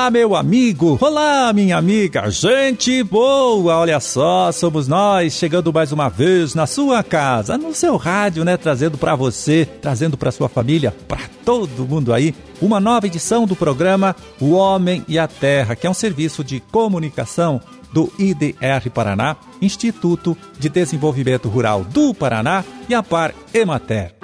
Olá, meu amigo! Olá, minha amiga! Gente boa! Olha só, somos nós chegando mais uma vez na sua casa, no seu rádio, né? Trazendo para você, trazendo para sua família, para todo mundo aí, uma nova edição do programa O Homem e a Terra, que é um serviço de comunicação do IDR Paraná, Instituto de Desenvolvimento Rural do Paraná e a Par Emater.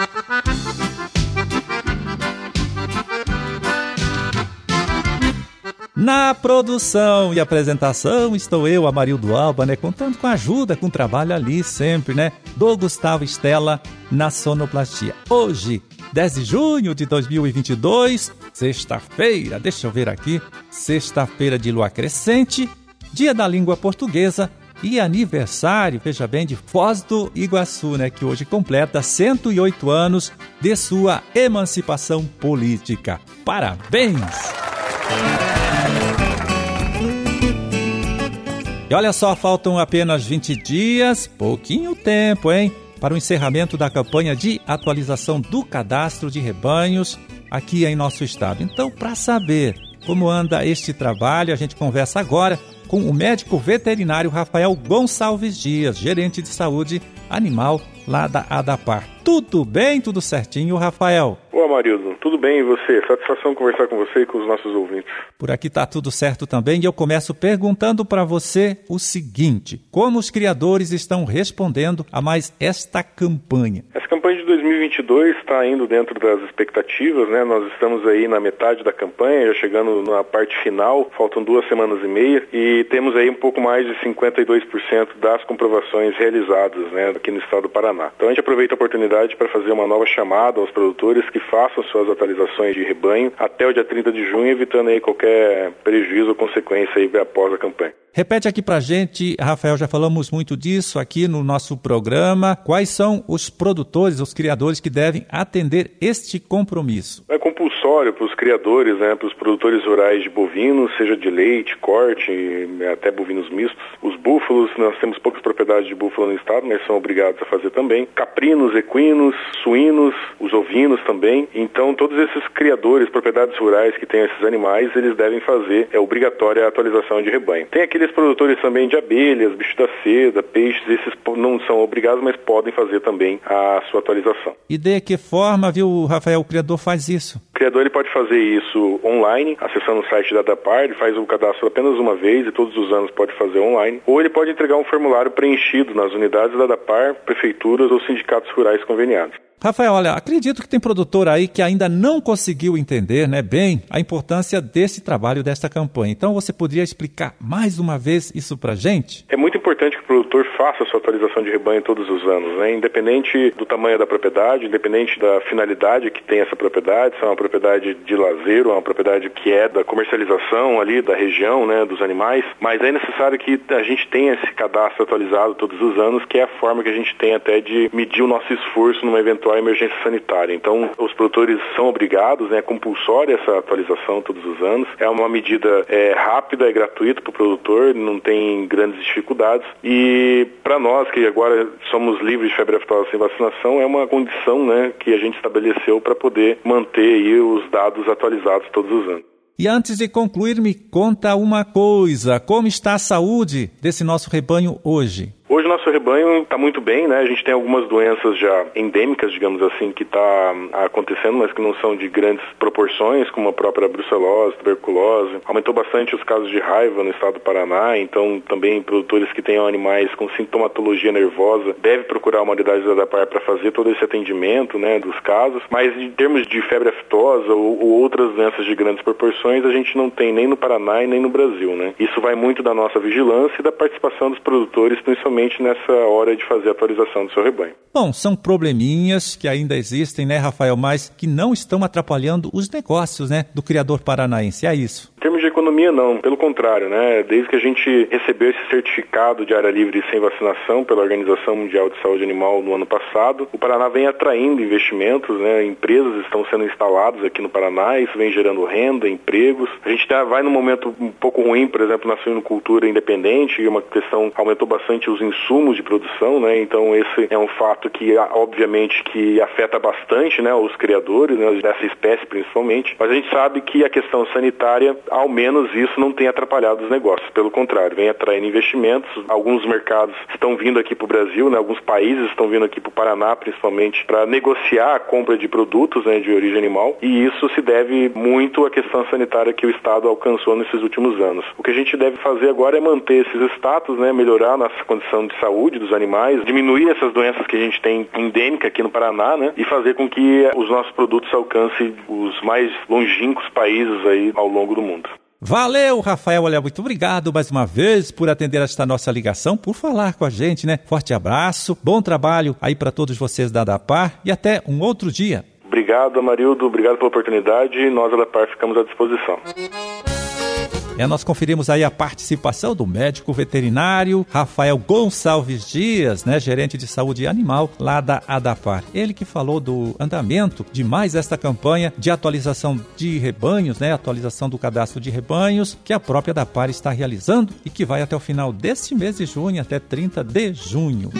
Na produção e apresentação estou eu, Amarildo Alba, né? Contando com a ajuda, com o trabalho ali sempre, né? Do Gustavo Estela na sonoplastia. Hoje, 10 de junho de 2022, sexta-feira, deixa eu ver aqui, sexta-feira de lua crescente, dia da língua portuguesa e aniversário, veja bem, de Foz do Iguaçu, né? Que hoje completa 108 anos de sua emancipação política. Parabéns! E olha só, faltam apenas 20 dias, pouquinho tempo, hein? Para o encerramento da campanha de atualização do cadastro de rebanhos aqui em nosso estado. Então, para saber como anda este trabalho, a gente conversa agora com o médico veterinário Rafael Gonçalves Dias, gerente de saúde animal lá da ADAPAR. Tudo bem, tudo certinho, Rafael? Ô, Marildo, tudo bem e você? Satisfação conversar com você e com os nossos ouvintes. Por aqui tá tudo certo também e eu começo perguntando para você o seguinte: como os criadores estão respondendo a mais esta campanha? Essa campanha de 2022 está indo dentro das expectativas, né? Nós estamos aí na metade da campanha, já chegando na parte final, faltam duas semanas e meia e temos aí um pouco mais de 52% das comprovações realizadas, né, aqui no estado do Paraná. Então a gente aproveita a oportunidade para fazer uma nova chamada aos produtores que façam suas atualizações de rebanho até o dia 30 de junho, evitando aí qualquer prejuízo ou consequência aí após a campanha. Repete aqui pra gente, Rafael, já falamos muito disso aqui no nosso programa. Quais são os produtores, os criadores que devem atender este compromisso? É compulsório para os criadores, né, para os produtores rurais de bovinos, seja de leite, corte, até bovinos mistos. Os búfalos, nós temos poucas propriedades de búfalo no estado, mas são obrigados a fazer também. Caprinos, equinos, suínos, os ovinos também. Então, todos esses criadores, propriedades rurais que têm esses animais, eles devem fazer, é obrigatória a atualização de rebanho. Tem aquele aqueles produtores também de abelhas, bicho da seda, peixes, esses não são obrigados, mas podem fazer também a sua atualização. E de que forma, viu, Rafael, o criador faz isso? O criador ele pode fazer isso online, acessando o site da DAPAR, ele faz o cadastro apenas uma vez e todos os anos pode fazer online, ou ele pode entregar um formulário preenchido nas unidades da DAPAR, prefeituras ou sindicatos rurais conveniados. Rafael, olha, acredito que tem produtor aí que ainda não conseguiu entender né, bem a importância desse trabalho, desta campanha. Então você poderia explicar mais uma vez isso para gente? É muito importante que o produtor faça a sua atualização de rebanho todos os anos, né? independente do tamanho da propriedade, independente da finalidade que tem essa propriedade, se é uma propriedade de lazer uma propriedade que é da comercialização ali da região, né, dos animais, mas é necessário que a gente tenha esse cadastro atualizado todos os anos, que é a forma que a gente tem até de medir o nosso esforço numa eventual emergência sanitária. Então, os produtores são obrigados, né, é compulsória essa atualização todos os anos. É uma medida é, rápida, é gratuita para o produtor, não tem grandes dificuldades. E para nós que agora somos livres de febre aftosa sem vacinação, é uma condição, né, que a gente estabeleceu para poder manter aí os dados atualizados todos os anos. E antes de concluir, me conta uma coisa: como está a saúde desse nosso rebanho hoje? Nosso rebanho está muito bem, né? A gente tem algumas doenças já endêmicas, digamos assim, que está acontecendo, mas que não são de grandes proporções, como a própria brucelose, tuberculose. Aumentou bastante os casos de raiva no estado do Paraná, então também produtores que tenham animais com sintomatologia nervosa devem procurar uma unidade da DAPAR para fazer todo esse atendimento, né, dos casos. Mas em termos de febre aftosa ou, ou outras doenças de grandes proporções, a gente não tem nem no Paraná e nem no Brasil, né? Isso vai muito da nossa vigilância e da participação dos produtores, principalmente nessa hora de fazer a atualização do seu rebanho. Bom, são probleminhas que ainda existem, né, Rafael, mas que não estão atrapalhando os negócios, né, do criador paranaense. É isso. Termos de economia, não. Pelo contrário, né? Desde que a gente recebeu esse certificado de área livre sem vacinação pela Organização Mundial de Saúde Animal no ano passado, o Paraná vem atraindo investimentos, né? Empresas estão sendo instaladas aqui no Paraná, isso vem gerando renda, empregos. A gente tá, vai num momento um pouco ruim, por exemplo, na suinocultura independente, e uma questão aumentou bastante os insumos de produção, né? Então esse é um fato que obviamente que afeta bastante, né, os criadores né, dessa espécie principalmente. Mas a gente sabe que a questão sanitária ao menos isso não tem atrapalhado os negócios. Pelo contrário, vem atraindo investimentos. Alguns mercados estão vindo aqui para o Brasil, né? alguns países estão vindo aqui para o Paraná, principalmente, para negociar a compra de produtos né, de origem animal. E isso se deve muito à questão sanitária que o Estado alcançou nesses últimos anos. O que a gente deve fazer agora é manter esses status, né, melhorar nossa condição de saúde dos animais, diminuir essas doenças que a gente tem endêmica aqui no Paraná, né, e fazer com que os nossos produtos alcancem os mais longínquos países aí ao longo do mundo. Valeu, Rafael. Olha, muito obrigado mais uma vez por atender esta nossa ligação, por falar com a gente, né? Forte abraço, bom trabalho aí para todos vocês da ADAPAR e até um outro dia. Obrigado, Amarildo. Obrigado pela oportunidade. Nós, da ADAPAR, ficamos à disposição. É, nós conferimos aí a participação do médico veterinário Rafael Gonçalves Dias, né, gerente de saúde animal lá da ADAPAR. Ele que falou do andamento de mais esta campanha de atualização de rebanhos, né, atualização do cadastro de rebanhos que a própria ADAPAR está realizando e que vai até o final deste mês de junho, até 30 de junho.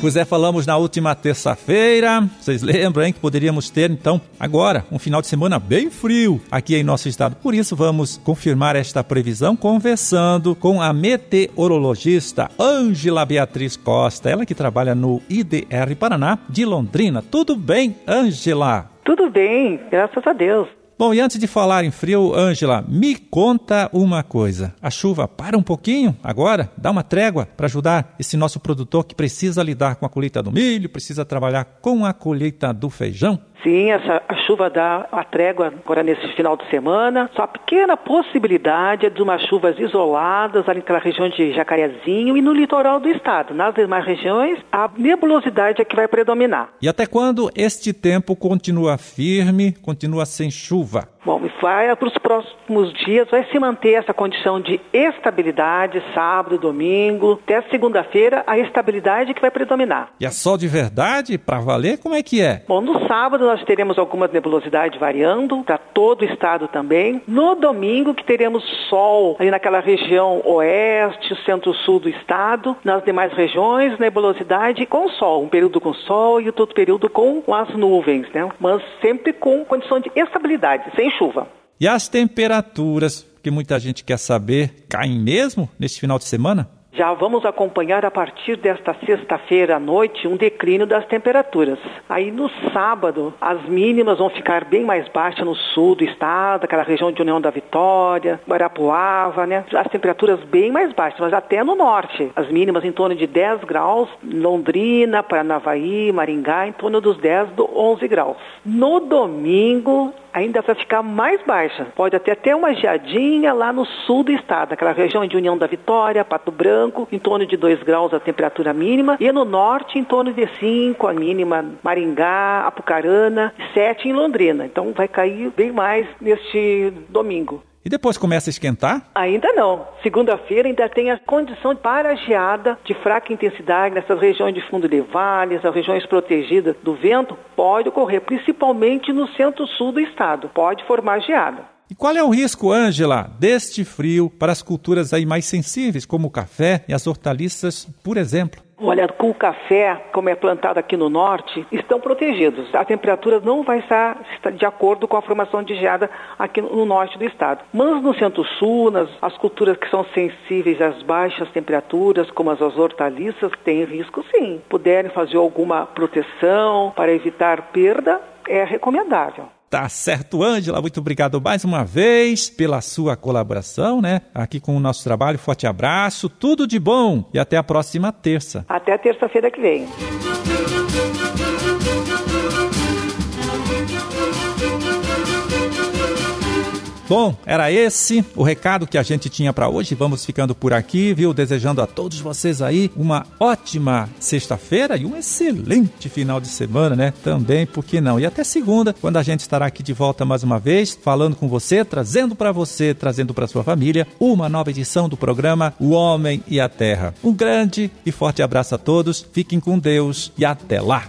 Pois é, falamos na última terça-feira. Vocês lembram, hein, que poderíamos ter, então, agora, um final de semana bem frio aqui em nosso estado. Por isso, vamos confirmar esta previsão conversando com a meteorologista Ângela Beatriz Costa, ela que trabalha no IDR Paraná de Londrina. Tudo bem, Ângela? Tudo bem, graças a Deus. Bom, e antes de falar em frio, Ângela, me conta uma coisa. A chuva para um pouquinho agora? Dá uma trégua para ajudar esse nosso produtor que precisa lidar com a colheita do milho, precisa trabalhar com a colheita do feijão? Sim, essa, a chuva dá a trégua agora nesse final de semana. Só a pequena possibilidade é de umas chuvas isoladas ali naquela região de Jacarezinho e no litoral do estado. Nas demais regiões, a nebulosidade é que vai predominar. E até quando este tempo continua firme, continua sem chuva? Bom, vai para os próximos dias, vai se manter essa condição de estabilidade, sábado, domingo, até segunda-feira, a estabilidade que vai predominar. E é sol de verdade, para valer, como é que é? Bom, no sábado nós teremos algumas nebulosidades variando, para todo o estado também. No domingo que teremos sol ali naquela região oeste, centro-sul do estado. Nas demais regiões, nebulosidade com sol, um período com sol e outro período com as nuvens, né? Mas sempre com condição de estabilidade, sem chuva. E as temperaturas, que muita gente quer saber, caem mesmo neste final de semana? Já vamos acompanhar a partir desta sexta-feira à noite um declínio das temperaturas. Aí no sábado, as mínimas vão ficar bem mais baixas no sul do estado, aquela região de União da Vitória, Guarapuava, né? As temperaturas bem mais baixas, mas até no norte. As mínimas em torno de 10 graus, Londrina, Paranavaí, Maringá, em torno dos 10, 11 graus. No domingo, ainda vai ficar mais baixa. Pode até ter uma geadinha lá no sul do estado, aquela região de União da Vitória, Pato Branco, em torno de 2 graus a temperatura mínima, e no norte em torno de 5 a mínima, Maringá, Apucarana, 7 em Londrina. Então vai cair bem mais neste domingo. E depois começa a esquentar? Ainda não. Segunda-feira ainda tem a condição para geada de fraca intensidade nessas regiões de fundo de vales, as regiões protegidas do vento, pode ocorrer, principalmente no centro-sul do estado. Pode formar geada. E qual é o risco, Ângela, deste frio para as culturas aí mais sensíveis, como o café e as hortaliças, por exemplo? Olha, com o café, como é plantado aqui no norte, estão protegidos. A temperatura não vai estar de acordo com a formação de geada aqui no norte do estado. Mas no centro-sul, nas as culturas que são sensíveis às baixas temperaturas, como as hortaliças, tem risco sim. Puderem fazer alguma proteção para evitar perda, é recomendável. Tá certo, Ângela. Muito obrigado mais uma vez pela sua colaboração, né? Aqui com o nosso trabalho. Forte abraço, tudo de bom e até a próxima terça. Até terça-feira que vem. Bom, era esse o recado que a gente tinha para hoje. Vamos ficando por aqui, viu? Desejando a todos vocês aí uma ótima sexta-feira e um excelente final de semana, né? Também, por que não? E até segunda, quando a gente estará aqui de volta mais uma vez, falando com você, trazendo para você, trazendo para sua família uma nova edição do programa O Homem e a Terra. Um grande e forte abraço a todos. Fiquem com Deus e até lá.